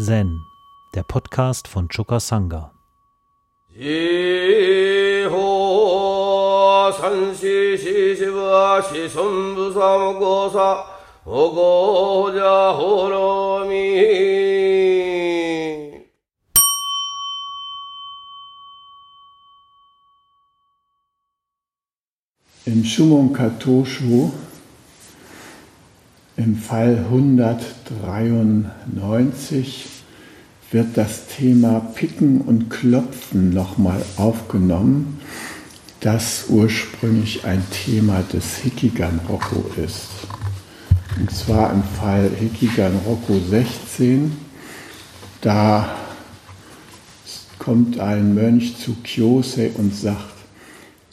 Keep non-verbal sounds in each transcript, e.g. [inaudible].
Zen, der Podcast von Choka Sangha. Im Shumon Katoshu im Fall 193 wird das Thema Picken und Klopfen nochmal aufgenommen, das ursprünglich ein Thema des Hikigan Rokko ist. Und zwar im Fall Hikigan Rokko 16, da kommt ein Mönch zu Kyosei und sagt,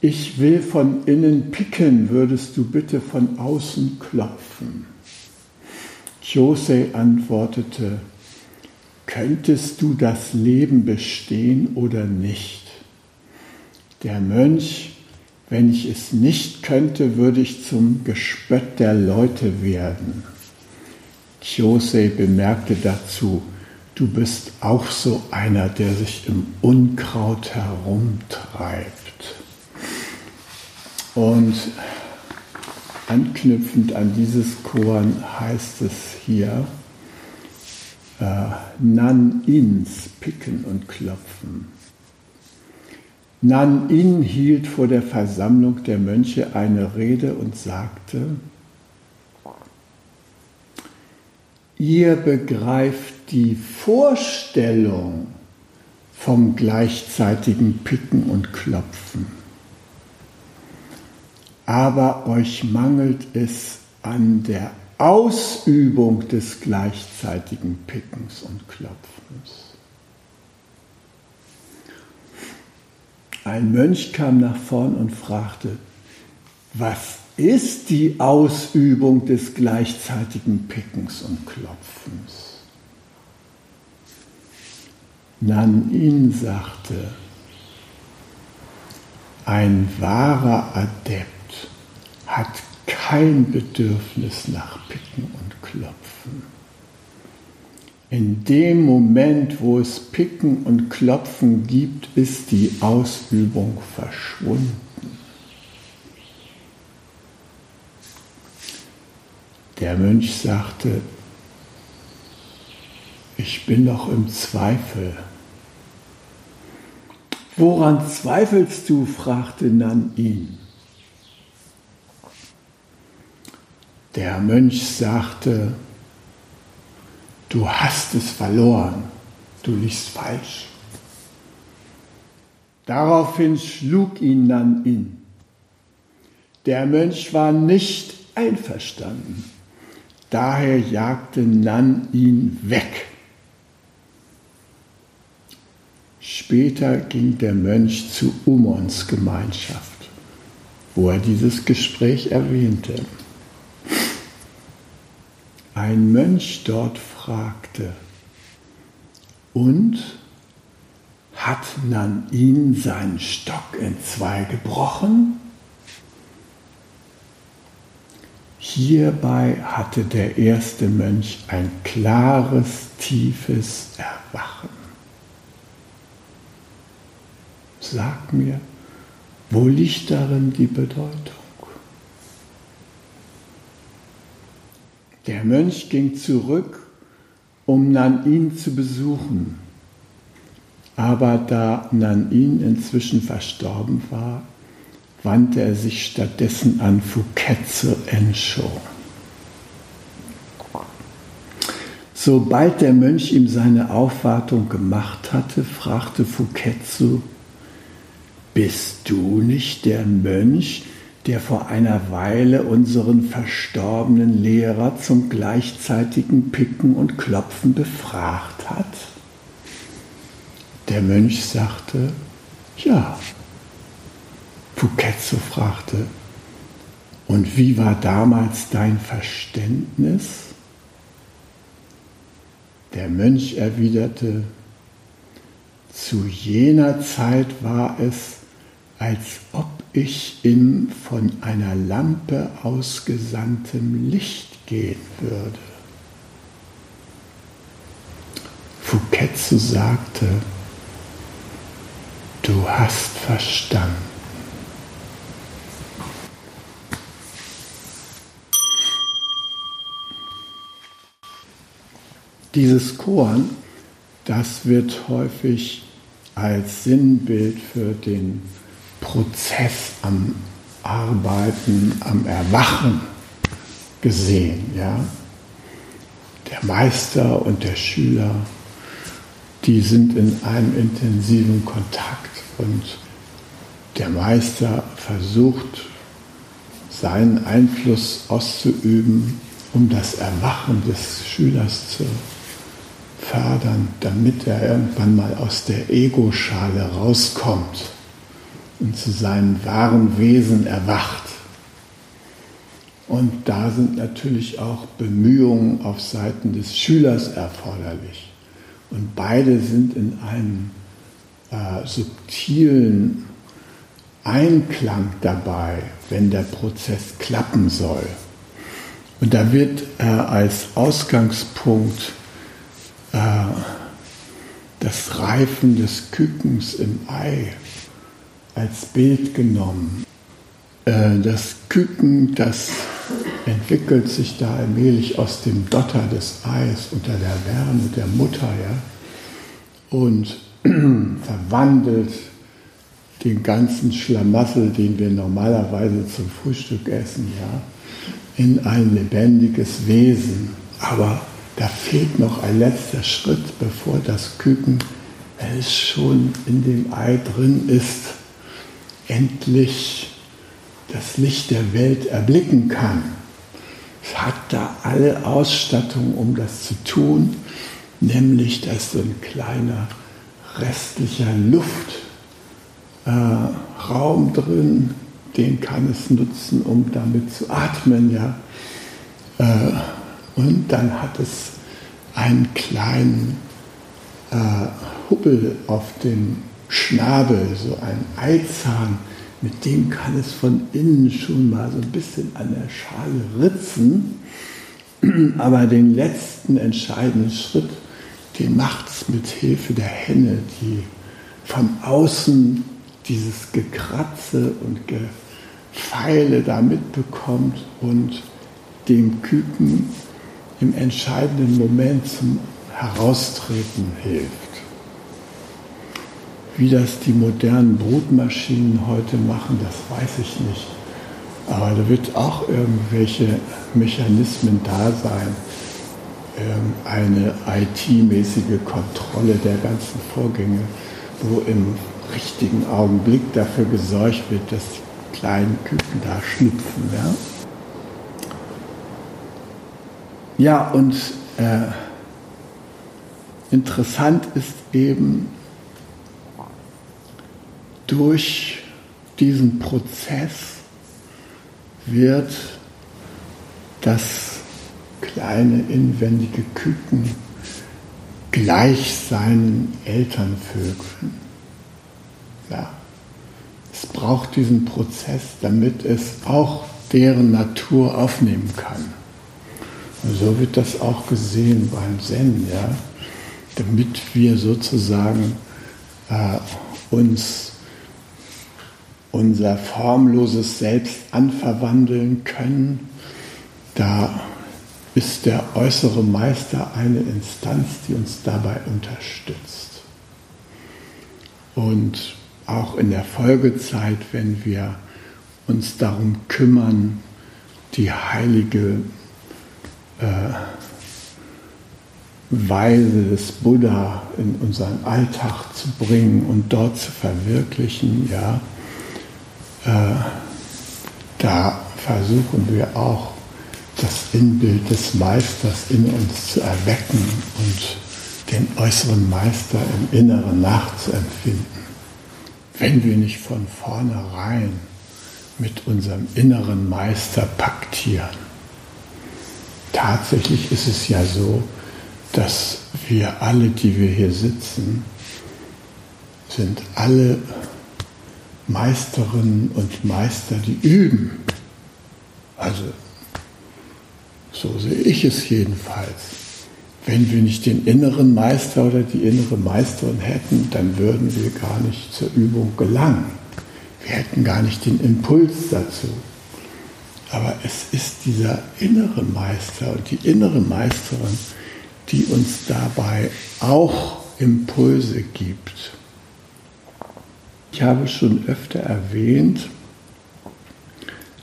ich will von innen picken, würdest du bitte von außen klopfen? Jose antwortete, könntest du das Leben bestehen oder nicht? Der Mönch, wenn ich es nicht könnte, würde ich zum Gespött der Leute werden. Jose bemerkte dazu, du bist auch so einer, der sich im Unkraut herumtreibt. Und anknüpfend an dieses Korn heißt es hier, äh, Nan-Ins picken und klopfen. Nan-In hielt vor der Versammlung der Mönche eine Rede und sagte, ihr begreift die Vorstellung vom gleichzeitigen Picken und Klopfen aber euch mangelt es an der Ausübung des gleichzeitigen Pickens und Klopfens. Ein Mönch kam nach vorn und fragte, was ist die Ausübung des gleichzeitigen Pickens und Klopfens? Nanin sagte, ein wahrer Adept hat kein Bedürfnis nach Picken und Klopfen. In dem Moment, wo es Picken und Klopfen gibt, ist die Ausübung verschwunden. Der Mönch sagte, ich bin noch im Zweifel. Woran zweifelst du? fragte Nan ihn. Der Mönch sagte, du hast es verloren, du liegst falsch. Daraufhin schlug ihn Nan-In. Der Mönch war nicht einverstanden. Daher jagte Nan ihn weg. Später ging der Mönch zu Umons Gemeinschaft, wo er dieses Gespräch erwähnte ein Mönch dort fragte, und hat Nanin seinen Stock in zwei gebrochen? Hierbei hatte der erste Mönch ein klares, tiefes Erwachen. Sag mir, wo liegt darin die Bedeutung? Der Mönch ging zurück, um Nanin zu besuchen. Aber da Nanin inzwischen verstorben war, wandte er sich stattdessen an Fuketsu Ensho. Sobald der Mönch ihm seine Aufwartung gemacht hatte, fragte Fuketsu, bist du nicht der Mönch, der vor einer Weile unseren verstorbenen Lehrer zum gleichzeitigen Picken und Klopfen befragt hat? Der Mönch sagte, ja. Fuketsu fragte, und wie war damals dein Verständnis? Der Mönch erwiderte, zu jener Zeit war es, als ob ich in von einer Lampe ausgesandtem Licht gehen würde. Fuketsu sagte, du hast verstanden. Dieses Korn, das wird häufig als Sinnbild für den Prozess am Arbeiten, am Erwachen gesehen. Ja? Der Meister und der Schüler, die sind in einem intensiven Kontakt und der Meister versucht, seinen Einfluss auszuüben, um das Erwachen des Schülers zu fördern, damit er irgendwann mal aus der Ego-Schale rauskommt und zu seinem wahren Wesen erwacht. Und da sind natürlich auch Bemühungen auf Seiten des Schülers erforderlich. Und beide sind in einem äh, subtilen Einklang dabei, wenn der Prozess klappen soll. Und da wird äh, als Ausgangspunkt äh, das Reifen des Kükens im Ei als Bild genommen. Äh, das Küken, das entwickelt sich da allmählich aus dem Dotter des Eis unter der Wärme der Mutter, ja, und [clears throat] verwandelt den ganzen Schlamassel, den wir normalerweise zum Frühstück essen, ja, in ein lebendiges Wesen. Aber da fehlt noch ein letzter Schritt, bevor das Küken, es schon in dem Ei drin ist, endlich das Licht der Welt erblicken kann. Es hat da alle Ausstattung, um das zu tun, nämlich da ist so ein kleiner restlicher Luftraum äh, drin, den kann es nutzen, um damit zu atmen, ja. Äh, und dann hat es einen kleinen äh, Hubbel auf dem Schnabel, so einen Eizahn, mit dem kann es von innen schon mal so ein bisschen an der Schale ritzen. Aber den letzten entscheidenden Schritt, den macht es mit Hilfe der Henne, die von außen dieses Gekratze und Gefeile da mitbekommt und dem Küken im entscheidenden Moment zum Heraustreten hilft. Wie das die modernen Brutmaschinen heute machen, das weiß ich nicht. Aber da wird auch irgendwelche Mechanismen da sein. Eine IT-mäßige Kontrolle der ganzen Vorgänge, wo im richtigen Augenblick dafür gesorgt wird, dass die kleinen Küken da schlüpfen. Ja? Ja, und äh, interessant ist eben, durch diesen Prozess wird das kleine inwendige Küken gleich seinen Elternvögeln. Ja. Es braucht diesen Prozess, damit es auch deren Natur aufnehmen kann. So wird das auch gesehen beim Zen, ja? damit wir sozusagen äh, uns unser formloses Selbst anverwandeln können. Da ist der äußere Meister eine Instanz, die uns dabei unterstützt. Und auch in der Folgezeit, wenn wir uns darum kümmern, die heilige äh, Weise des Buddha in unseren Alltag zu bringen und dort zu verwirklichen, ja, da versuchen wir auch das Inbild des Meisters in uns zu erwecken und den äußeren Meister im Inneren nachzuempfinden. Wenn wir nicht von vornherein mit unserem inneren Meister paktieren tatsächlich ist es ja so, dass wir alle, die wir hier sitzen, sind alle Meisterinnen und Meister, die üben. Also so sehe ich es jedenfalls. wenn wir nicht den inneren Meister oder die innere Meisterin hätten, dann würden wir gar nicht zur Übung gelangen. Wir hätten gar nicht den Impuls dazu. Aber es ist dieser innere Meister und die innere Meisterin, die uns dabei auch Impulse gibt. Ich habe schon öfter erwähnt,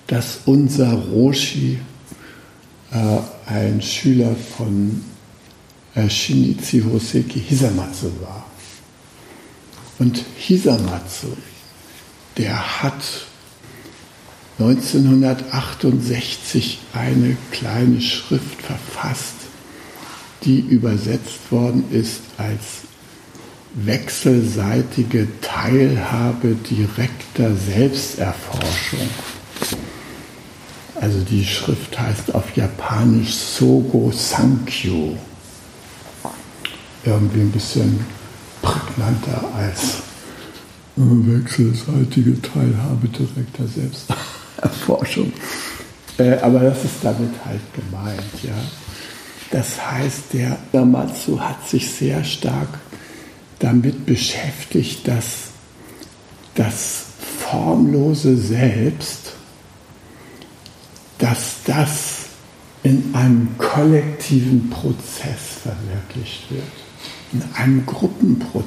dass unser Roshi äh, ein Schüler von äh, Shinichi Hoseki Hisamatsu war. Und Hisamatsu, der hat 1968 eine kleine Schrift verfasst, die übersetzt worden ist als wechselseitige Teilhabe direkter Selbsterforschung. Also die Schrift heißt auf Japanisch Sogo Sankyo. Irgendwie ein bisschen prägnanter als wechselseitige Teilhabe direkter Selbsterforschung. Äh, aber das ist damit halt gemeint, ja. Das heißt, der Yamatsu hat sich sehr stark damit beschäftigt, dass das formlose Selbst, dass das in einem kollektiven Prozess verwirklicht wird, in einem Gruppenprozess.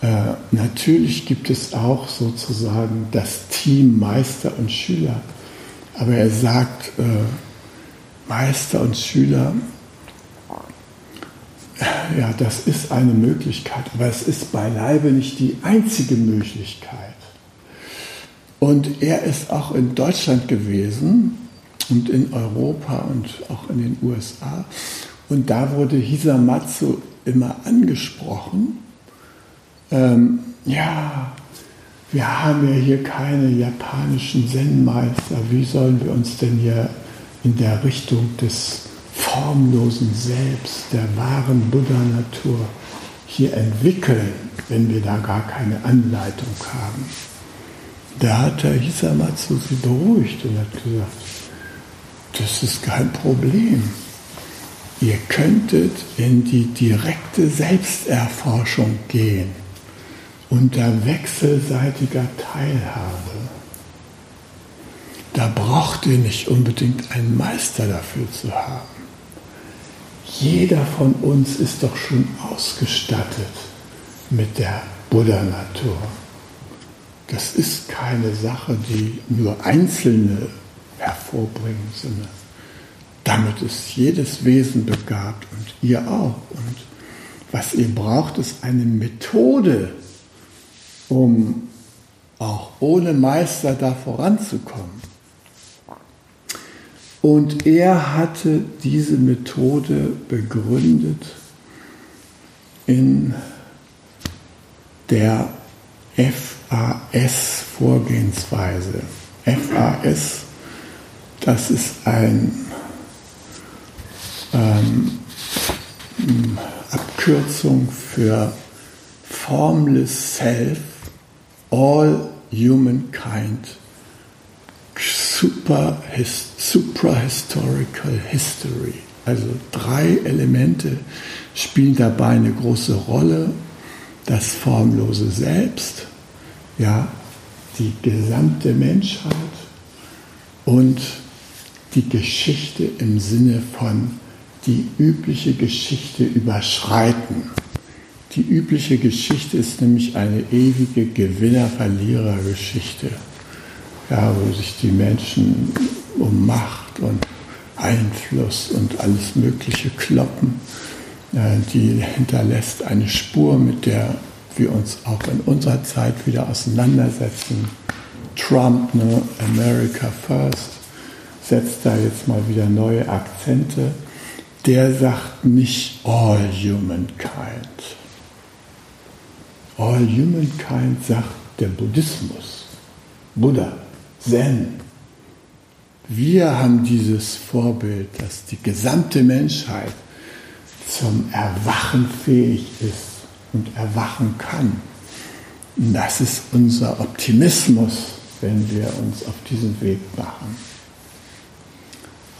Äh, natürlich gibt es auch sozusagen das Team Meister und Schüler, aber er sagt, äh, Meister und Schüler ja, das ist eine Möglichkeit, aber es ist beileibe nicht die einzige Möglichkeit. Und er ist auch in Deutschland gewesen und in Europa und auch in den USA. Und da wurde Hisamatsu immer angesprochen. Ähm, ja, wir haben ja hier keine japanischen Zen-Meister. Wie sollen wir uns denn hier in der Richtung des formlosen Selbst, der wahren Buddha-Natur hier entwickeln, wenn wir da gar keine Anleitung haben. Da hat der Hisamatsu sie beruhigt und hat gesagt, das ist kein Problem. Ihr könntet in die direkte Selbsterforschung gehen unter wechselseitiger Teilhabe. Da braucht ihr nicht unbedingt einen Meister dafür zu haben. Jeder von uns ist doch schon ausgestattet mit der Buddha-Natur. Das ist keine Sache, die nur Einzelne hervorbringen, sondern damit ist jedes Wesen begabt und ihr auch. Und was ihr braucht, ist eine Methode, um auch ohne Meister da voranzukommen. Und er hatte diese Methode begründet in der FAS-Vorgehensweise. FAS, das ist ein ähm, Abkürzung für Formless Self, All Humankind Super, Suprahistorical History. Also drei Elemente spielen dabei eine große Rolle. Das formlose Selbst, ja, die gesamte Menschheit und die Geschichte im Sinne von die übliche Geschichte überschreiten. Die übliche Geschichte ist nämlich eine ewige Gewinner-Verlierer-Geschichte ja, wo sich die Menschen um Macht und Einfluss und alles Mögliche kloppen. Die hinterlässt eine Spur, mit der wir uns auch in unserer Zeit wieder auseinandersetzen. Trump, ne, America First, setzt da jetzt mal wieder neue Akzente. Der sagt nicht all humankind. All humankind sagt der Buddhismus, Buddha. Zen. Wir haben dieses Vorbild, dass die gesamte Menschheit zum Erwachen fähig ist und erwachen kann. Und das ist unser Optimismus, wenn wir uns auf diesen Weg machen.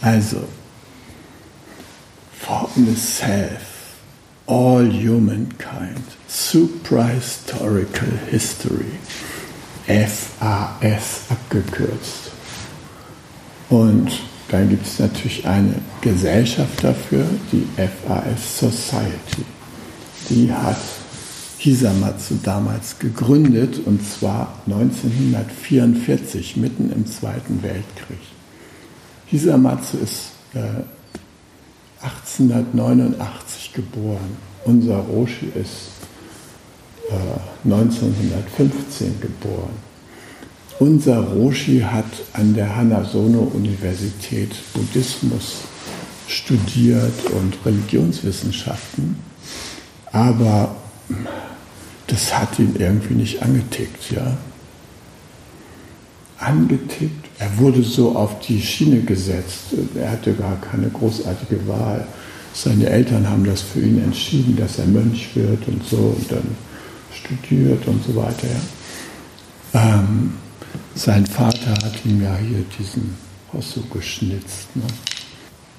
Also, darkness self, all humankind, suprahistorical history, FAS abgekürzt. Und dann gibt es natürlich eine Gesellschaft dafür, die FAS Society. Die hat Hisamatsu damals gegründet und zwar 1944, mitten im Zweiten Weltkrieg. Hisamatsu ist äh, 1889 geboren. Unser Roshi ist 1915 geboren. Unser Roshi hat an der Hanasono-Universität Buddhismus studiert und Religionswissenschaften, aber das hat ihn irgendwie nicht angetickt, ja. Angetickt. Er wurde so auf die Schiene gesetzt. Er hatte gar keine großartige Wahl. Seine Eltern haben das für ihn entschieden, dass er Mönch wird und so und dann studiert und so weiter. Ja. Ähm, sein Vater hat ihm ja hier diesen Hosso geschnitzt. Ne?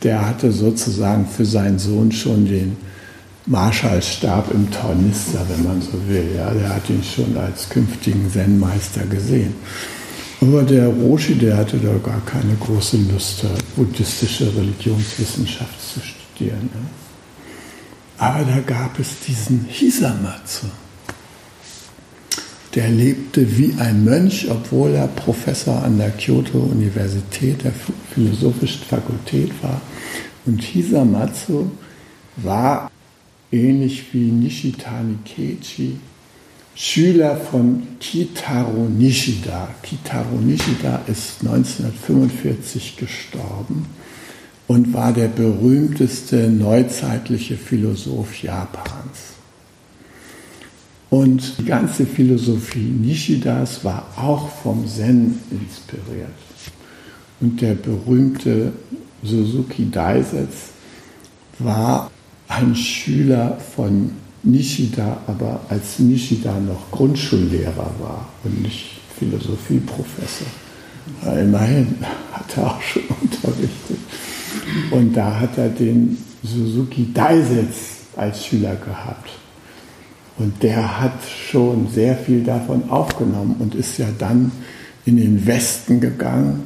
Der hatte sozusagen für seinen Sohn schon den Marschallstab im Tornister, wenn man so will. Ja, der hat ihn schon als künftigen Zen-Meister gesehen. Aber der Roshi, der hatte da gar keine große Lust, buddhistische Religionswissenschaft zu studieren. Ne? Aber da gab es diesen Hisamatsu. Der lebte wie ein Mönch, obwohl er Professor an der Kyoto-Universität, der Philosophischen Fakultät war. Und Hisamatsu war ähnlich wie Nishitani Keiji, Schüler von Kitaro Nishida. Kitaro Nishida ist 1945 gestorben und war der berühmteste neuzeitliche Philosoph Japans. Und die ganze Philosophie Nishidas war auch vom Zen inspiriert. Und der berühmte Suzuki Daisetsu war ein Schüler von Nishida, aber als Nishida noch Grundschullehrer war und nicht Philosophieprofessor. Immerhin hat er auch schon [laughs] unterrichtet. Und da hat er den Suzuki Daisetsu als Schüler gehabt. Und der hat schon sehr viel davon aufgenommen und ist ja dann in den Westen gegangen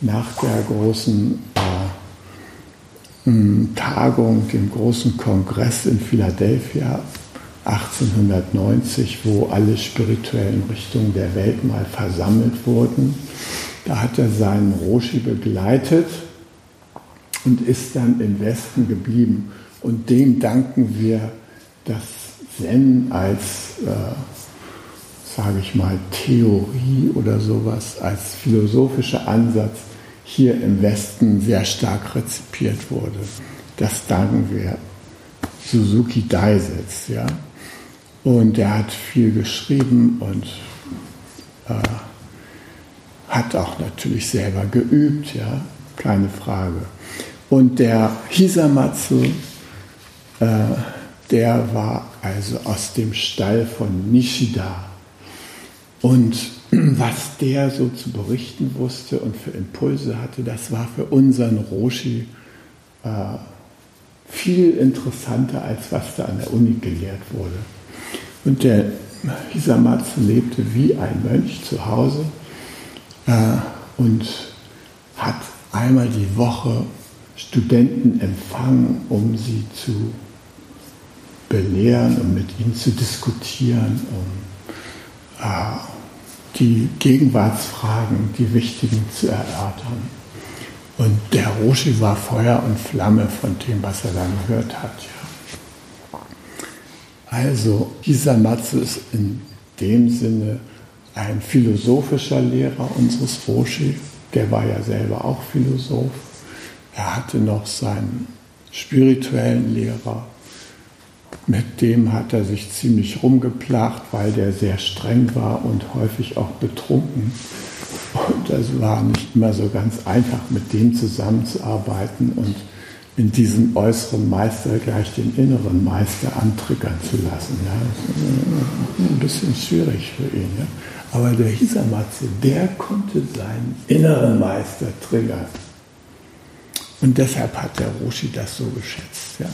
nach der großen äh, Tagung, dem großen Kongress in Philadelphia 1890, wo alle spirituellen Richtungen der Welt mal versammelt wurden. Da hat er seinen Roshi begleitet und ist dann im Westen geblieben. Und dem danken wir, dass Zen als, äh, sage ich mal, Theorie oder sowas, als philosophischer Ansatz hier im Westen sehr stark rezipiert wurde. Das danken wir Suzuki Daisetsu. Ja? Und er hat viel geschrieben und äh, hat auch natürlich selber geübt, ja, keine Frage. Und der Hisamatsu, äh, der war also aus dem Stall von Nishida. Und [clears throat] was der so zu berichten wusste und für Impulse hatte, das war für unseren Roshi äh, viel interessanter, als was da an der Uni gelehrt wurde. Und der Hisamatsu lebte wie ein Mönch zu Hause äh, und hat einmal die Woche Studenten empfangen, um sie zu belehren und mit ihnen zu diskutieren, um äh, die Gegenwartsfragen, die wichtigen zu erörtern. Und der Roshi war Feuer und Flamme von dem, was er dann gehört hat. Ja. Also, dieser Matze ist in dem Sinne ein philosophischer Lehrer unseres Roshi. Der war ja selber auch Philosoph. Er hatte noch seinen spirituellen Lehrer, mit dem hat er sich ziemlich rumgeplagt, weil der sehr streng war und häufig auch betrunken. Und es war nicht immer so ganz einfach, mit dem zusammenzuarbeiten und in diesem äußeren Meister gleich den inneren Meister antriggern zu lassen. Ja, das ist ein bisschen schwierig für ihn. Ja. Aber der Hisamatsu, der konnte seinen inneren Meister triggern. Und deshalb hat der Roshi das so geschätzt. Ja,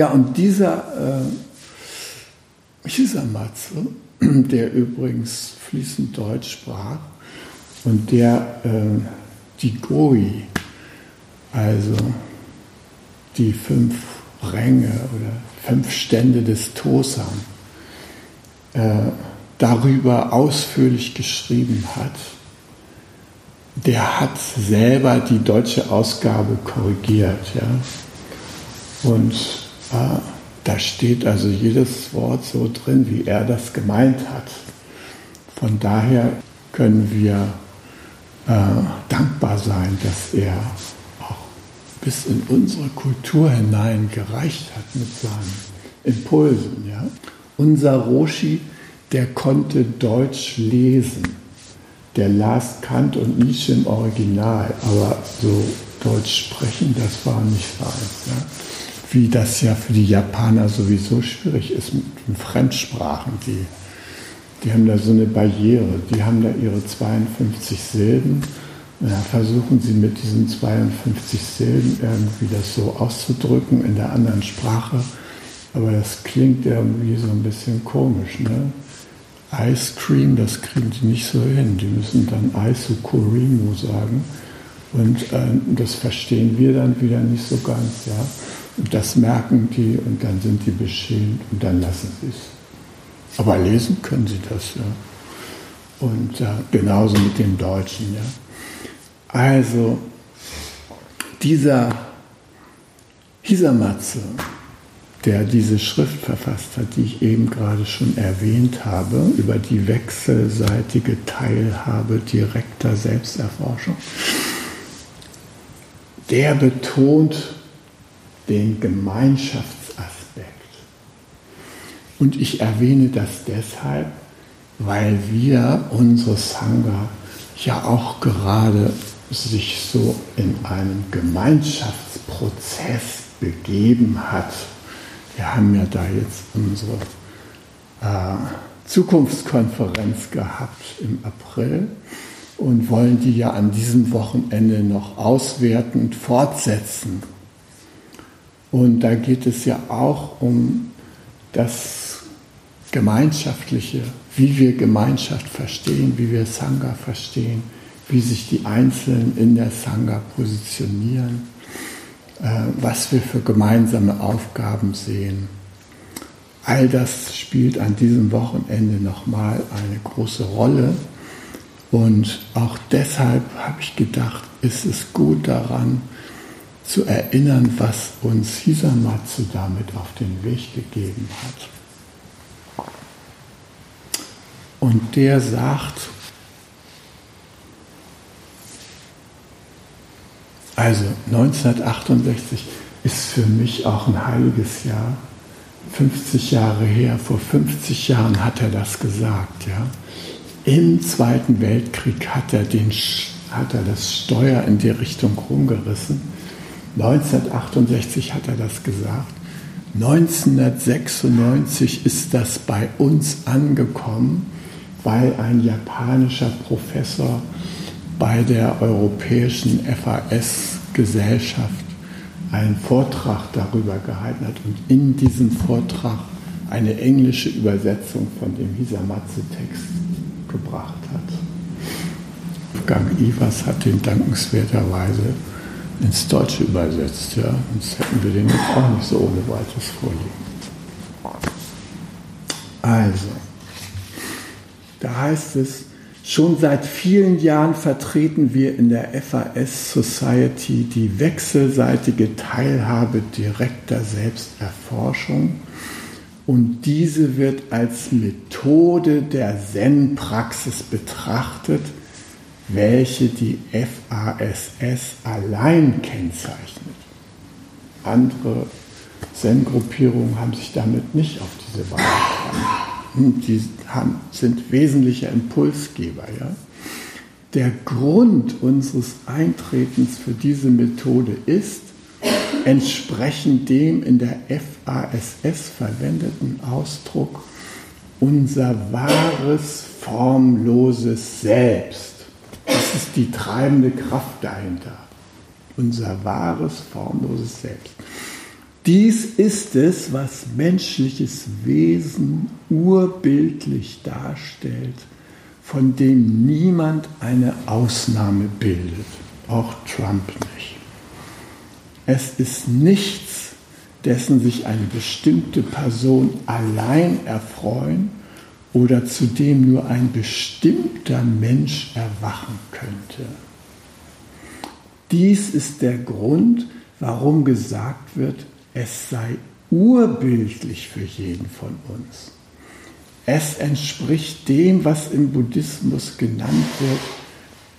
ja und dieser äh, Hisamatsu, [clears throat] der übrigens fließend Deutsch sprach und der äh, die Goi, also die fünf Ränge oder fünf Stände des Tosan, äh, darüber ausführlich geschrieben hat, der hat selber die deutsche Ausgabe korrigiert. Ja? Und äh, da steht also jedes Wort so drin, wie er das gemeint hat. Von daher können wir äh, dankbar sein, dass er auch bis in unsere Kultur hinein gereicht hat mit seinen Impulsen. Ja? Unser Roshi, der konnte Deutsch lesen der las Kant und Nietzsche im Original, aber so Deutsch sprechen, das war nicht seins. Ja. Wie das ja für die Japaner sowieso schwierig ist mit den Fremdsprachen. Die, die haben da so eine Barriere, die haben da ihre 52 Silben. Dann versuchen sie mit diesen 52 Silben irgendwie das so auszudrücken in der anderen Sprache. Aber das klingt irgendwie so ein bisschen komisch. Ne? Ice Cream, das kriegen die nicht so hin. Die müssen dann Isokurimu sagen. Und äh, das verstehen wir dann wieder nicht so ganz. Ja? Und das merken die und dann sind die beschämt und dann lassen sie es. Aber lesen können sie das. Ja? Und äh, genauso mit dem Deutschen. Ja? Also, dieser Hisamatsu, der diese Schrift verfasst hat, die ich eben gerade schon erwähnt habe, über die wechselseitige Teilhabe direkter Selbsterforschung, der betont den Gemeinschaftsaspekt. Und ich erwähne das deshalb, weil wir, unsere Sangha, ja auch gerade sich so in einen Gemeinschaftsprozess begeben hat wir haben ja da jetzt unsere äh, Zukunftskonferenz gehabt im April und wollen die ja an diesem Wochenende noch auswertend fortsetzen. Und da geht es ja auch um das Gemeinschaftliche, wie wir Gemeinschaft verstehen, wie wir Sangha verstehen, wie sich die Einzelnen in der Sangha positionieren. Äh, was wir für gemeinsame Aufgaben sehen. All das spielt an diesem Wochenende nochmal eine große Rolle. Und auch deshalb habe ich gedacht, ist es gut daran zu erinnern, was uns Hisamatsu damit auf den Weg gegeben hat. Und der sagt, Also 1968 ist für mich auch ein heiliges Jahr. 50 Jahre her, vor 50 Jahren hat er das gesagt. Ja. Im Zweiten Weltkrieg hat er, den, hat er das Steuer in die Richtung rumgerissen. 1968 hat er das gesagt. 1996 ist das bei uns angekommen, weil ein japanischer Professor bei der europäischen FAS-Gesellschaft einen Vortrag darüber gehalten hat und in diesem Vortrag eine englische Übersetzung von dem Hisamatsu-Text gebracht hat. Gang Ivas hat den dankenswerterweise ins Deutsche übersetzt, ja, sonst hätten wir den auch nicht so ohne weiteres vorliegen. Also, da heißt es, Schon seit vielen Jahren vertreten wir in der FAS Society die wechselseitige Teilhabe direkter Selbsterforschung und diese wird als Methode der Zen-Praxis betrachtet, welche die FASS allein kennzeichnet. Andere Zen-Gruppierungen haben sich damit nicht auf diese Weise gekommen die haben, sind wesentlicher Impulsgeber. Ja? Der Grund unseres Eintretens für diese Methode ist, entsprechend dem in der FASS verwendeten Ausdruck, unser wahres, formloses Selbst. Das ist die treibende Kraft dahinter. unser wahres, formloses Selbst. Dies ist es, was menschliches Wesen urbildlich darstellt, von dem niemand eine Ausnahme bildet, auch Trump nicht. Es ist nichts, dessen sich eine bestimmte Person allein erfreuen oder zu dem nur ein bestimmter Mensch erwachen könnte. Dies ist der Grund, warum gesagt wird, es sei urbildlich für jeden von uns. Es entspricht dem, was im Buddhismus genannt wird.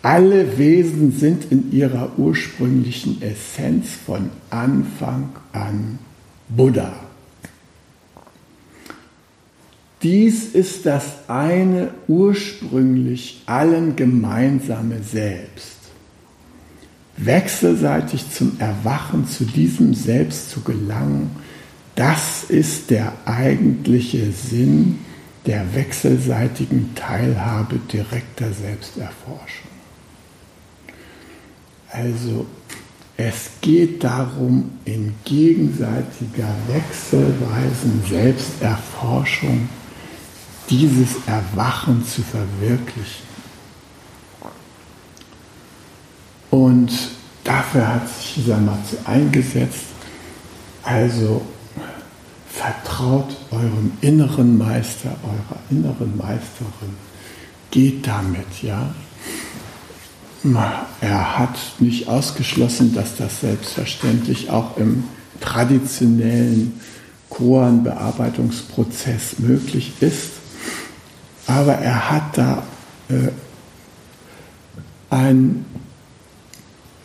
Alle Wesen sind in ihrer ursprünglichen Essenz von Anfang an Buddha. Dies ist das eine ursprünglich allen gemeinsame Selbst. Wechselseitig zum Erwachen zu diesem Selbst zu gelangen, das ist der eigentliche Sinn der wechselseitigen Teilhabe direkter Selbsterforschung. Also es geht darum, in gegenseitiger wechselweisen Selbsterforschung dieses Erwachen zu verwirklichen. Und dafür hat sich dieser Matze eingesetzt. Also vertraut eurem inneren Meister, eurer inneren Meisterin. Geht damit, ja. Er hat nicht ausgeschlossen, dass das selbstverständlich auch im traditionellen Koan-Bearbeitungsprozess möglich ist. Aber er hat da äh, ein,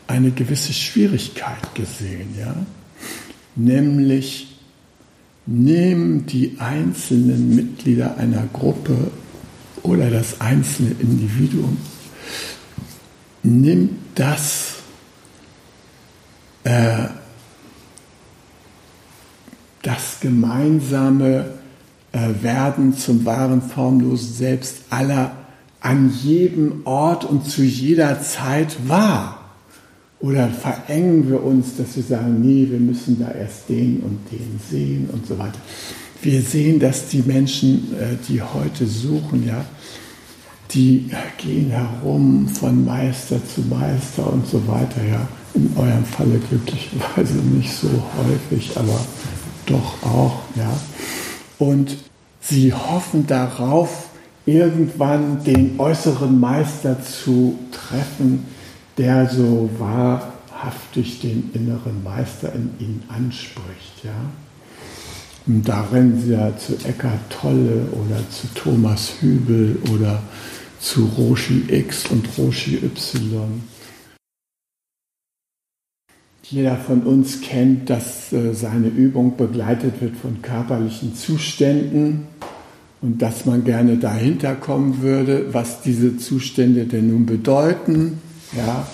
eine gewisse Schwierigkeit gesehen, ja? nämlich nehmen die einzelnen Mitglieder einer Gruppe oder das einzelne Individuum, nimmt das äh, das gemeinsame äh, werden zum wahren formlosen Selbst aller an jedem Ort und zu jeder Zeit wahr? Oder verengen wir uns, dass wir sagen, nee, wir müssen da erst den und den sehen und so weiter. Wir sehen, dass die Menschen, äh, die heute suchen, ja, die gehen herum von Meister zu Meister und so weiter, ja. In eurem Falle glücklicherweise nicht so häufig, aber doch auch, ja. Und sie hoffen darauf, irgendwann den äußeren Meister zu treffen, der so wahrhaftig den inneren Meister in ihnen anspricht. Ja? Und da rennen sie ja zu Eckhart Tolle oder zu Thomas Hübel oder zu Roshi X und Roshi Y. Jeder von uns kennt, dass äh, seine Übung begleitet wird von körperlichen Zuständen und dass man gerne dahinter kommen würde, was diese Zustände denn nun bedeuten. Ja,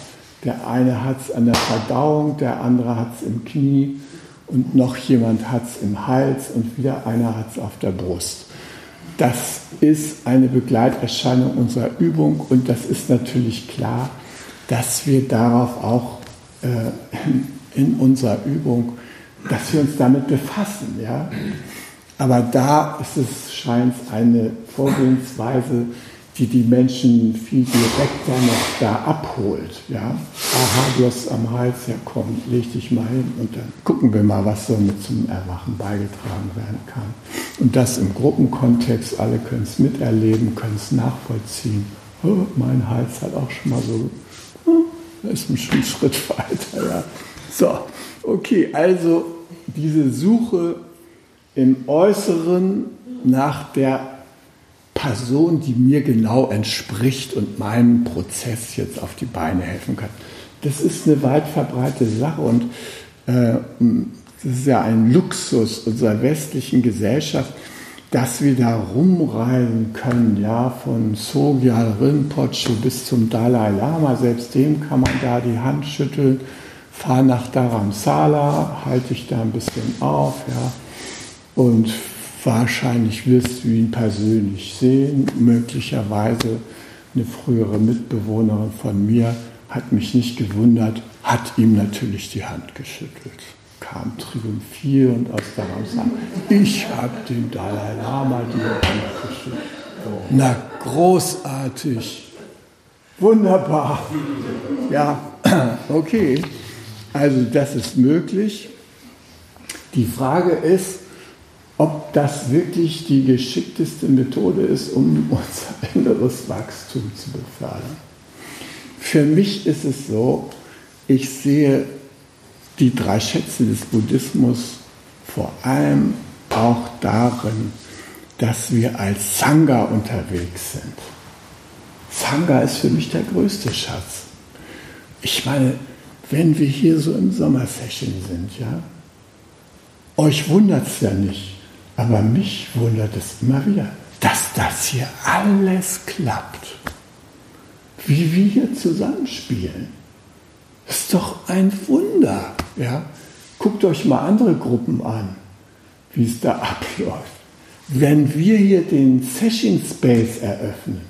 der eine hat es an der Verdauung, der andere hat es im Knie und noch jemand hat es im Hals und wieder einer hat es auf der Brust. Das ist eine Begleiterscheinung unserer Übung und das ist natürlich klar, dass wir darauf auch äh, in unserer Übung, dass wir uns damit befassen. Ja? Aber da ist es, scheint eine Vorgehensweise, die die Menschen viel direkter noch da abholt. Ja? Aha, du hast am Hals, ja komm, leg dich mal hin und dann gucken wir mal, was so mit zum Erwachen beigetragen werden kann. Und das im Gruppenkontext, alle können es miterleben, können es nachvollziehen. Oh, mein Hals hat auch schon mal so ist ein Schritt weiter. Ja. So, okay, also diese Suche im Äußeren nach der Person, die mir genau entspricht und meinem Prozess jetzt auf die Beine helfen kann. Das ist eine weit verbreitete Sache und äh, das ist ja ein Luxus unserer westlichen Gesellschaft, dass wir da rumreisen können, ja, von Sogyal Rinpoche bis zum Dalai Lama, selbst dem kann man da die Hand schütteln, fahr nach Dharamsala, halte ich da ein bisschen auf, ja, und wahrscheinlich wirst du ihn persönlich sehen, möglicherweise eine frühere Mitbewohnerin von mir hat mich nicht gewundert, hat ihm natürlich die Hand geschüttelt, kam triumphierend aus der sagte, ich habe dem Dalai Lama die Hand geschüttelt. Na, großartig, wunderbar. Ja, [clears throat] okay, also das ist möglich. Die Frage ist, ob das wirklich die geschickteste Methode ist, um [laughs] unser inneres Wachstum zu befördern. Für mich ist es so, ich sehe die drei Schätze des Buddhismus vor allem auch darin, dass wir als Sangha unterwegs sind. Sangha ist für mich der größte Schatz. Ich meine, wenn wir hier so im Sommersession sind, ja, euch wundert es ja nicht, aber mich wundert es immer wieder, dass das hier alles klappt. Wie wir hier zusammenspielen. Das ist doch ein Wunder. Ja? Guckt euch mal andere Gruppen an, wie es da [laughs] abläuft. Wenn wir hier den Session Space eröffnen,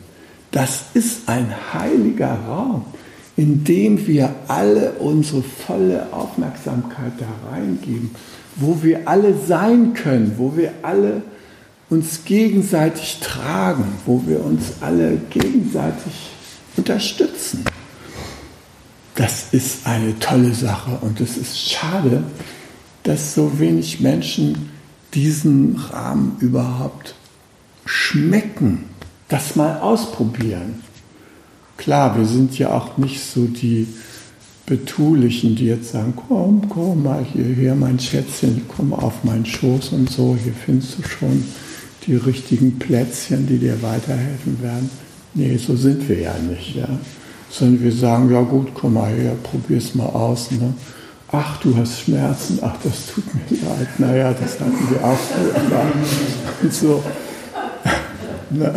das ist ein heiliger Raum, in dem wir alle unsere volle Aufmerksamkeit da reingeben wo wir alle sein können, wo wir alle uns gegenseitig tragen, wo wir uns alle gegenseitig unterstützen. Das ist eine tolle Sache und es ist schade, dass so wenig Menschen diesen Rahmen überhaupt schmecken, das mal ausprobieren. Klar, wir sind ja auch nicht so die Betulichen, die jetzt sagen, komm, komm mal hierher, mein Schätzchen, komm auf meinen Schoß und so, hier findest du schon die richtigen Plätzchen, die dir weiterhelfen werden. Nee, so sind wir ja nicht, ja. Sondern wir sagen, ja gut, komm mal her, probier's mal aus. Ne? Ach, du hast Schmerzen, ach, das tut mir leid. Naja, das hatten wir auch früher. [laughs] Und so. [laughs] Na,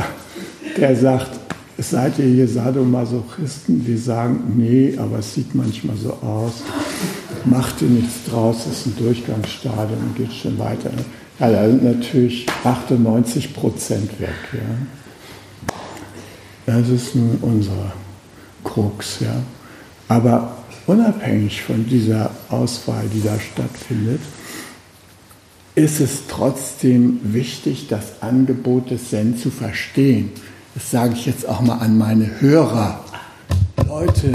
der sagt, seid ihr hier Sadomasochisten, die sagen, nee, aber es sieht manchmal so aus, macht ihr nichts draus, es ist ein Durchgangsstadium, geht schon weiter. Ja, da sind natürlich 98 Prozent weg. Ja. Das ist nun unser Krux. Ja. Aber unabhängig von dieser Auswahl, die da stattfindet, ist es trotzdem wichtig, das Angebot des Zen zu verstehen das sage ich jetzt auch mal an meine Hörer. Leute,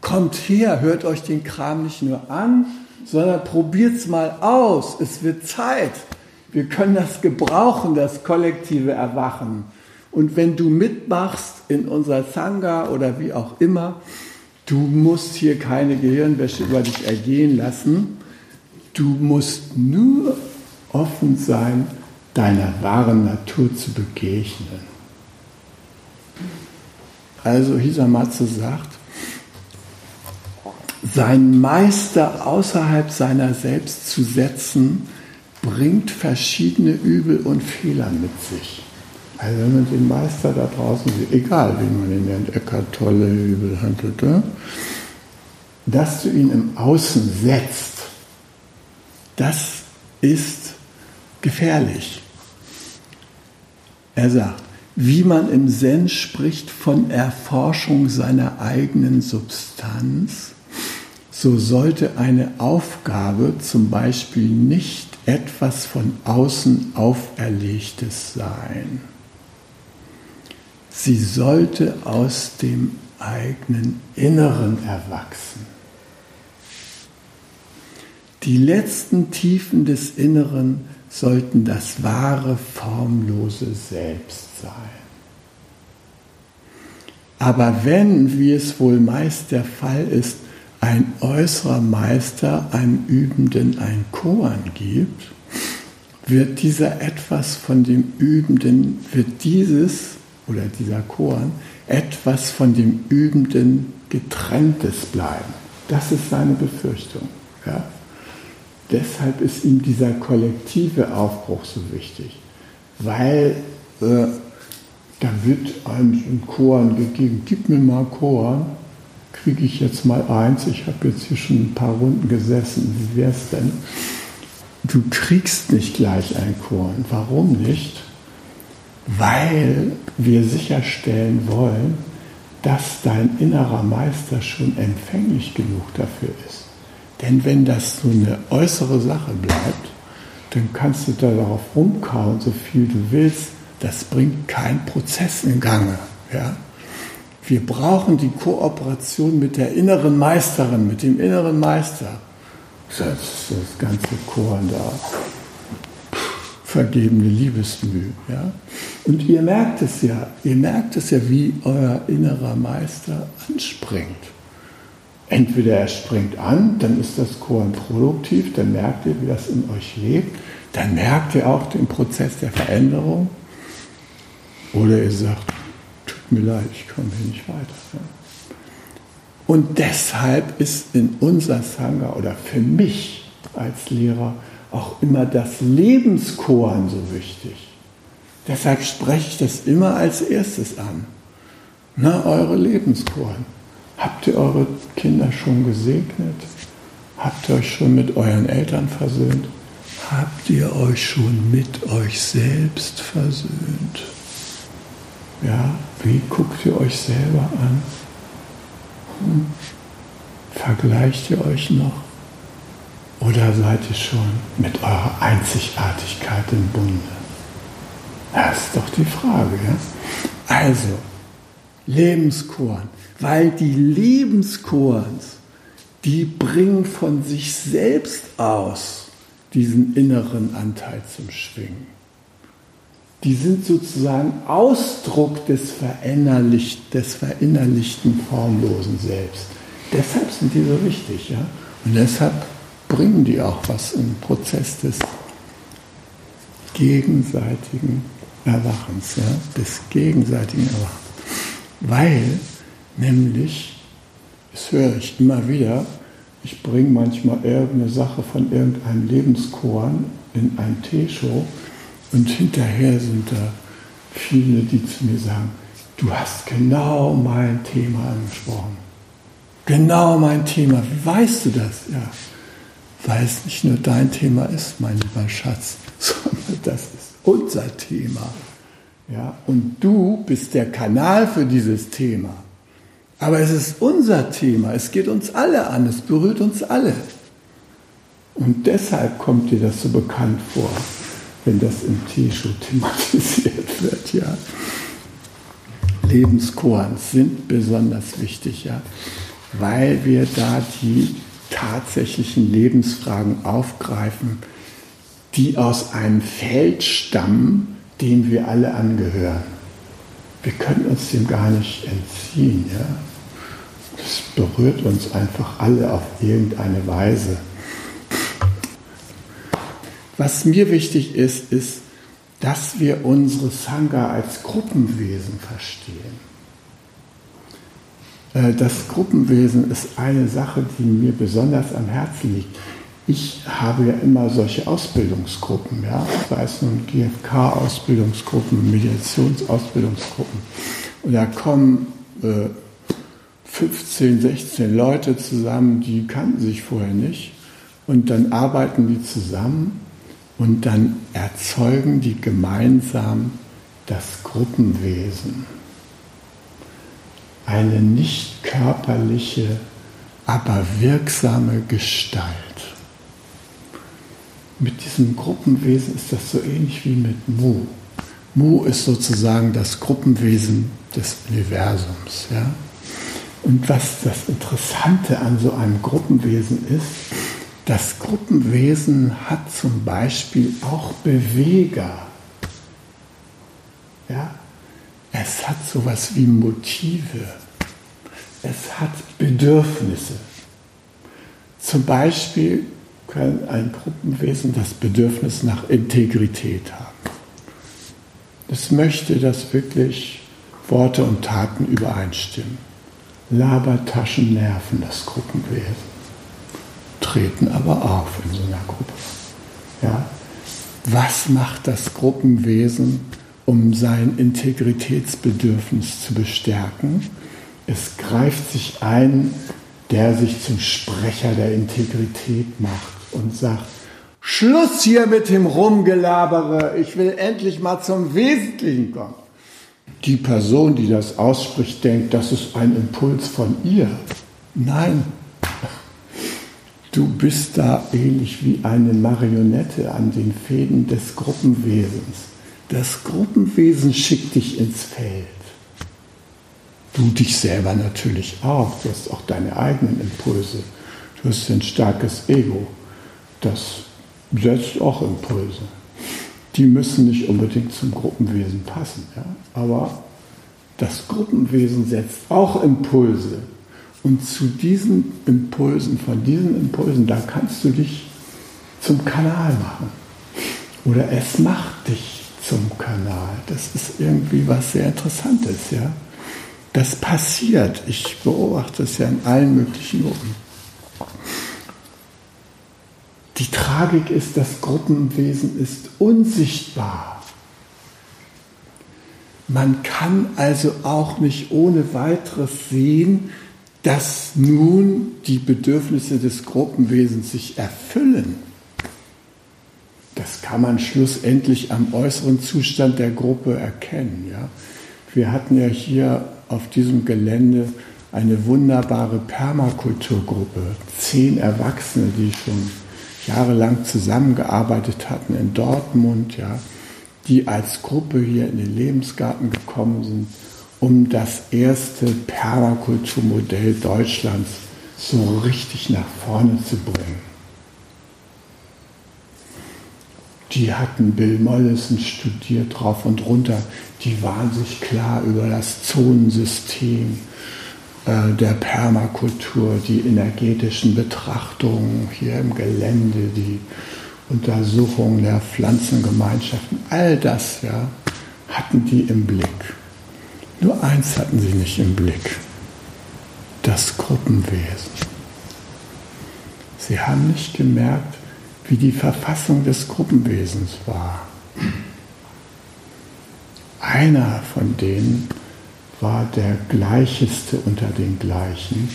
kommt her, hört euch den Kram nicht nur an, sondern probiert es mal aus. Es wird Zeit. Wir können das gebrauchen, das kollektive Erwachen. Und wenn du mitmachst in unserer Sangha oder wie auch immer, du musst hier keine Gehirnwäsche über dich ergehen lassen. Du musst nur offen sein, deiner wahren Natur zu begegnen. Also Hisamatsu sagt, sein Meister außerhalb seiner selbst zu setzen, bringt verschiedene Übel und Fehler mit sich. Also wenn man den Meister da draußen sieht, egal wie man ihn nennt, Eckart Tolle, Übel handelte, dass du ihn im Außen setzt, das ist gefährlich. Er sagt, wie man im Zen spricht von Erforschung seiner eigenen Substanz, so sollte eine Aufgabe zum Beispiel nicht etwas von außen auferlegtes sein. Sie sollte aus dem eigenen Inneren erwachsen. Die letzten Tiefen des Inneren sollten das wahre, formlose Selbst sein. Aber wenn, wie es wohl meist der Fall ist, ein äußerer Meister einem Übenden ein Koan gibt, wird dieser etwas von dem Übenden, wird dieses oder dieser Koan etwas von dem Übenden getrenntes bleiben. Das ist seine Befürchtung. Ja? Deshalb ist ihm dieser kollektive Aufbruch so wichtig, weil äh, da wird einem ein Koran gegeben, gib mir mal Koran, kriege ich jetzt mal eins, ich habe jetzt hier schon ein paar Runden gesessen, wie wäre es denn? Du kriegst nicht gleich ein Koran. Warum nicht? Weil wir sicherstellen wollen, dass dein innerer Meister schon empfänglich genug dafür ist. Denn wenn das so eine äußere Sache bleibt, dann kannst du da darauf rumkauen, so viel du willst. Das bringt keinen Prozess in Gange. Ja? Wir brauchen die Kooperation mit der inneren Meisterin, mit dem inneren Meister. Das ist das ganze Korn da. Vergebene Liebesmühe. Ja? Und ihr merkt es ja, ihr merkt es ja, wie euer innerer Meister anspringt. Entweder er springt an, dann ist das Korn produktiv, dann merkt ihr, wie das in euch lebt, dann merkt ihr auch den Prozess der Veränderung. Oder ihr sagt, tut mir leid, ich komme hier nicht weiter. Und deshalb ist in unser Sangha oder für mich als Lehrer auch immer das Lebenskoran so wichtig. Deshalb spreche ich das immer als erstes an. Na, eure Lebenskoran. Habt ihr eure Kinder schon gesegnet? Habt ihr euch schon mit euren Eltern versöhnt? Habt ihr euch schon mit euch selbst versöhnt? Ja, wie guckt ihr euch selber an? Hm? Vergleicht ihr euch noch? Oder seid ihr schon mit eurer Einzigartigkeit im Bunde? Das ist doch die Frage. Ja? Also, Lebenskorn weil die Lebenskorns, die bringen von sich selbst aus diesen inneren Anteil zum Schwingen. Die sind sozusagen Ausdruck des, verinnerlicht, des verinnerlichten formlosen Selbst. Deshalb sind die so wichtig. Ja? Und deshalb bringen die auch was im Prozess des gegenseitigen Erwachens, ja? des gegenseitigen Erwachens. Weil Nämlich, das höre ich immer wieder, ich bringe manchmal irgendeine Sache von irgendeinem Lebenskorn in ein Teeshow und hinterher sind da viele, die zu mir sagen, du hast genau mein Thema angesprochen. Genau mein Thema. Wie weißt du das? Ja, weil es nicht nur dein Thema ist, mein lieber Schatz, [laughs] sondern das ist unser Thema. Ja, und du bist der Kanal für dieses Thema. Aber es ist unser Thema, es geht uns alle an, es berührt uns alle. Und deshalb kommt dir das so bekannt vor, wenn das im T-Show [laughs] thematisiert wird, ja. Lebenskoans sind besonders wichtig, ja, weil wir da die tatsächlichen Lebensfragen aufgreifen, die aus einem Feld stammen, dem wir alle angehören. Wir können uns dem gar nicht entziehen, ja. Das berührt uns einfach alle auf irgendeine Weise. Was mir wichtig ist, ist, dass wir unsere Sangha als Gruppenwesen verstehen. Äh, das Gruppenwesen ist eine Sache, die mir besonders am Herzen liegt. Ich habe ja immer solche Ausbildungsgruppen, ja, sei es nun GFK-Ausbildungsgruppen, Mediationsausbildungsgruppen. Und da kommen äh, 15, 16 Leute zusammen, die kannten sich vorher nicht. Und dann arbeiten die zusammen und dann erzeugen die gemeinsam das Gruppenwesen. Eine nicht körperliche, aber wirksame Gestalt. Mit diesem Gruppenwesen ist das so ähnlich wie mit Mu. Mu ist sozusagen das Gruppenwesen des Universums. Ja? Und was das Interessante an so einem Gruppenwesen ist, das Gruppenwesen hat zum Beispiel auch Beweger. Ja? Es hat sowas wie Motive. Es hat Bedürfnisse. Zum Beispiel kann ein Gruppenwesen das Bedürfnis nach Integrität haben. Es möchte, dass wirklich Worte und Taten übereinstimmen. Labertaschen nerven das Gruppenwesen, treten aber auf in so einer Gruppe. Ja? Was macht das Gruppenwesen, um sein Integritätsbedürfnis zu bestärken? Es greift sich ein, der sich zum Sprecher der Integrität macht und sagt, Schluss hier mit dem Rumgelabere, ich will endlich mal zum Wesentlichen kommen. die Person, die das ausspricht, denkt, das ist ein Impuls von ihr. Nein, du bist da ähnlich wie eine Marionette an den Fäden des Gruppenwesens. Das Gruppenwesen schickt dich ins Feld. Du dich selber natürlich auch. Du hast auch deine eigenen Impulse. Du hast ein starkes Ego. Das setzt auch Impulse. Die müssen nicht unbedingt zum Gruppenwesen passen. Ja? Aber das Gruppenwesen setzt auch Impulse. Und zu diesen Impulsen, von diesen Impulsen, da kannst du dich zum Kanal machen. Oder es macht dich zum Kanal. Das ist irgendwie was sehr Interessantes, ja. Das passiert. Ich beobachte es ja in allen möglichen Gruppen. Die Tragik ist, das Gruppenwesen ist unsichtbar. Man kann also auch nicht ohne weiteres sehen, dass nun die Bedürfnisse des Gruppenwesens sich erfüllen. Das kann man schlussendlich am äußeren Zustand der Gruppe erkennen. Ja? Wir hatten ja hier auf diesem Gelände eine wunderbare Permakulturgruppe, zehn Erwachsene, die schon jahrelang zusammengearbeitet hatten in Dortmund, ja, die als Gruppe hier in den Lebensgarten gekommen sind, um das erste Permakulturmodell Deutschlands so richtig nach vorne zu bringen. Die hatten Bill Mollison studiert drauf und runter. Die waren sich klar über das Zonensystem äh, der Permakultur, die energetischen Betrachtungen hier im Gelände, die Untersuchung der Pflanzengemeinschaften, all das ja, hatten die im Blick. Nur eins hatten sie nicht im Blick, das Gruppenwesen. Sie haben nicht gemerkt, wie die Verfassung des Gruppenwesens war. Einer von denen war der gleicheste unter den gleichen,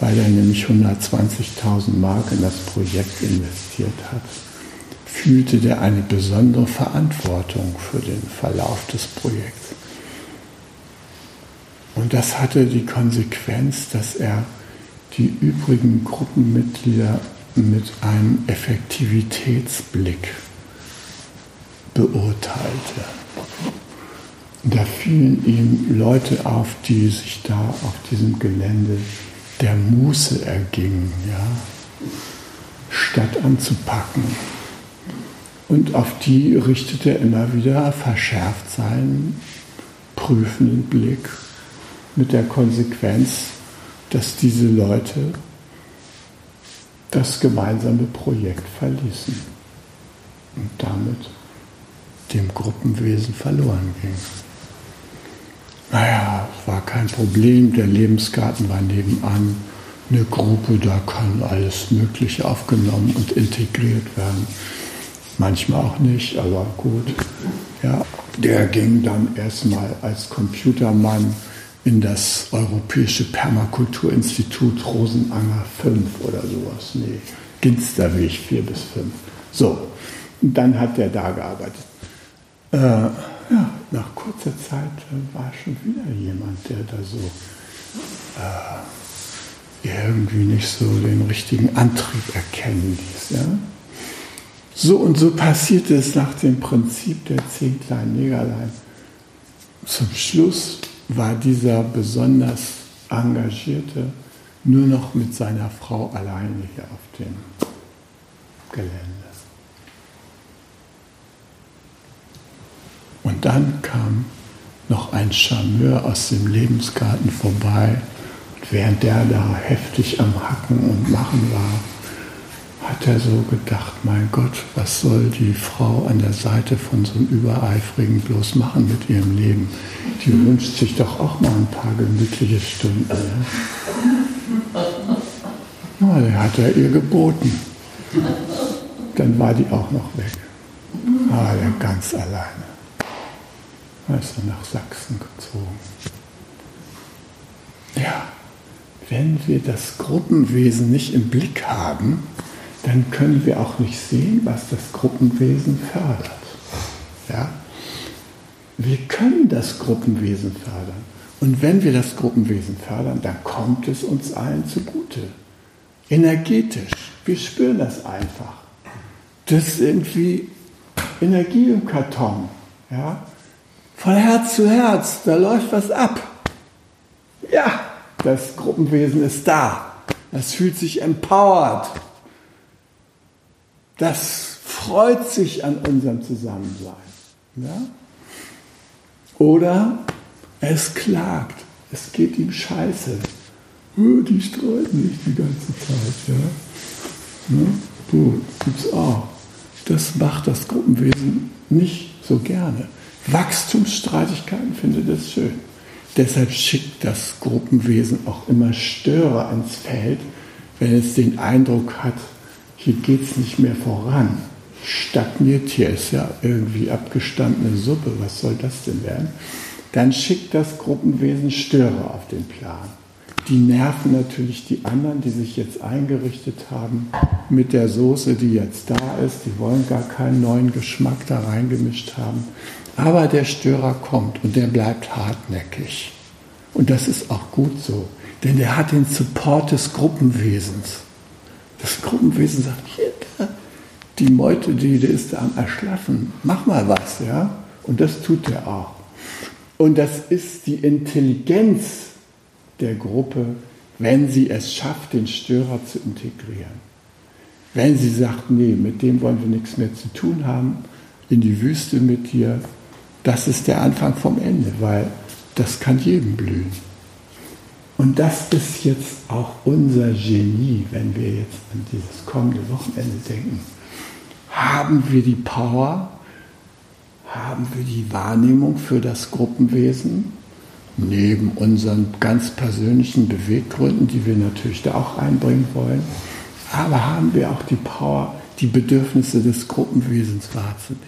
weil er nämlich 120.000 Mark in das Projekt investiert hat, fühlte der eine besondere Verantwortung für den Verlauf des Projekts. Und das hatte die Konsequenz, dass er die übrigen Gruppenmitglieder mit einem Effektivitätsblick beurteilte. Da fielen ihm Leute auf, die sich da auf diesem Gelände der Muße ergingen, ja, statt anzupacken. Und auf die richtete er immer wieder verschärft seinen prüfenden Blick mit der Konsequenz, dass diese Leute das gemeinsame Projekt verließen und damit dem Gruppenwesen verloren ging. Naja, es war kein Problem, der Lebensgarten war nebenan, eine Gruppe, da kann alles Mögliche aufgenommen und integriert werden. Manchmal auch nicht, aber gut. Ja, der ging dann erstmal als Computermann in das Europäische Permakulturinstitut Rosenanger 5 oder sowas. Nee, Ginsterweg 4 bis 5. So, und dann hat er da gearbeitet. Äh, ja, nach kurzer Zeit war schon wieder jemand, der da so äh, irgendwie nicht so den richtigen Antrieb erkennen ließ. Ja? So und so passierte es nach dem Prinzip der zehn kleinen Negerlein. Zum Schluss war dieser besonders engagierte nur noch mit seiner Frau alleine hier auf dem Gelände. Und dann kam noch ein Charmeur aus dem Lebensgarten vorbei. Und während der da heftig am Hacken und Machen war, hat er so gedacht, mein Gott, was soll die Frau an der Seite von so einem Übereifrigen bloß machen mit ihrem Leben? Die wünscht sich doch auch mal ein paar gemütliche Stunden. Ja, ja der hat er ihr geboten. Dann war die auch noch weg. Ah, der ganz alleine. Da ist er nach Sachsen gezogen. Ja, wenn wir das Gruppenwesen nicht im Blick haben, dann können wir auch nicht sehen, was das Gruppenwesen fördert. Ja? wir können das Gruppenwesen fördern. Und wenn wir das Gruppenwesen fördern, dann kommt es uns allen zugute. Energetisch. Wir spüren das einfach. Das ist irgendwie Energie im Karton. Ja? Von Herz zu Herz, da läuft was ab. Ja, das Gruppenwesen ist da. Das fühlt sich empowered. Das freut sich an unserem Zusammensein. Ja? Oder es klagt, es geht ihm scheiße. Die streiten sich die ganze Zeit. Ja? Ne? Du, gibt's auch. Das macht das Gruppenwesen nicht so gerne. Wachstumsstreitigkeiten findet es schön. Deshalb schickt das Gruppenwesen auch immer Störer ans Feld, wenn es den Eindruck hat, hier geht es nicht mehr voran. Stagniert hier ist ja irgendwie abgestandene Suppe, was soll das denn werden? Dann schickt das Gruppenwesen Störer auf den Plan. Die nerven natürlich die anderen, die sich jetzt eingerichtet haben mit der Soße, die jetzt da ist. Die wollen gar keinen neuen Geschmack da reingemischt haben. Aber der Störer kommt und der bleibt hartnäckig. Und das ist auch gut so, denn der hat den Support des Gruppenwesens. Das Gruppenwesen sagt, hier, die Meute, die, die ist da am Erschlaffen, mach mal was, ja? Und das tut er auch. Und das ist die Intelligenz der Gruppe, wenn sie es schafft, den Störer zu integrieren. Wenn sie sagt, nee, mit dem wollen wir nichts mehr zu tun haben, in die Wüste mit dir, das ist der Anfang vom Ende, weil das kann jedem blühen. Und das ist jetzt auch unser Genie, wenn wir jetzt an dieses kommende Wochenende denken. Haben wir die Power, haben wir die Wahrnehmung für das Gruppenwesen, neben unseren ganz persönlichen Beweggründen, die wir natürlich da auch einbringen wollen, aber haben wir auch die Power, die Bedürfnisse des Gruppenwesens wahrzunehmen.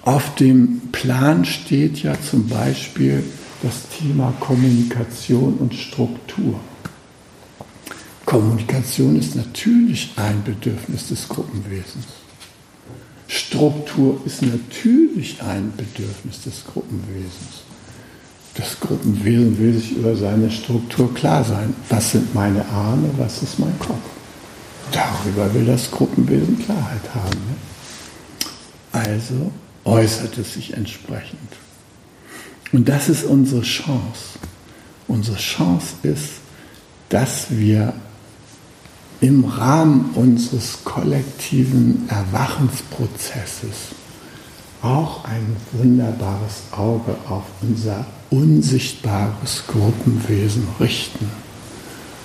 Auf dem Plan steht ja zum Beispiel das Thema Kommunikation und Struktur. Kommunikation ist natürlich ein Bedürfnis des Gruppenwesens. Struktur ist natürlich ein Bedürfnis des Gruppenwesens. Das Gruppenwesen will sich über seine Struktur klar sein. Was sind meine Arme, was ist mein Kopf? Darüber will das Gruppenwesen Klarheit haben. Ne? Also äußert es sich entsprechend. Und das ist unsere Chance. Unsere Chance ist, dass wir im Rahmen unseres kollektiven Erwachensprozesses auch ein wunderbares Auge auf unser unsichtbares Gruppenwesen richten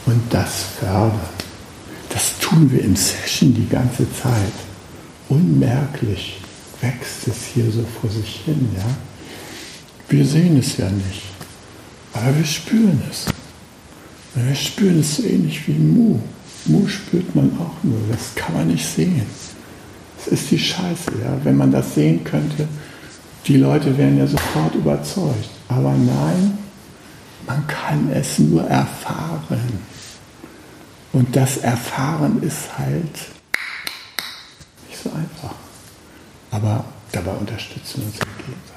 und das fördern. Das tun wir im Session die ganze Zeit. Unmerklich wächst es hier so vor sich hin. Ja? Wir sehen es ja nicht, aber wir spüren es. Wir spüren es so ähnlich wie Mu. Mu spürt man auch nur, das kann man nicht sehen. Das ist die Scheiße, ja. Wenn man das sehen könnte, die Leute wären ja sofort überzeugt. Aber nein, man kann es nur erfahren. Und das Erfahren ist halt nicht so einfach. Aber dabei unterstützen wir uns gegenseitig.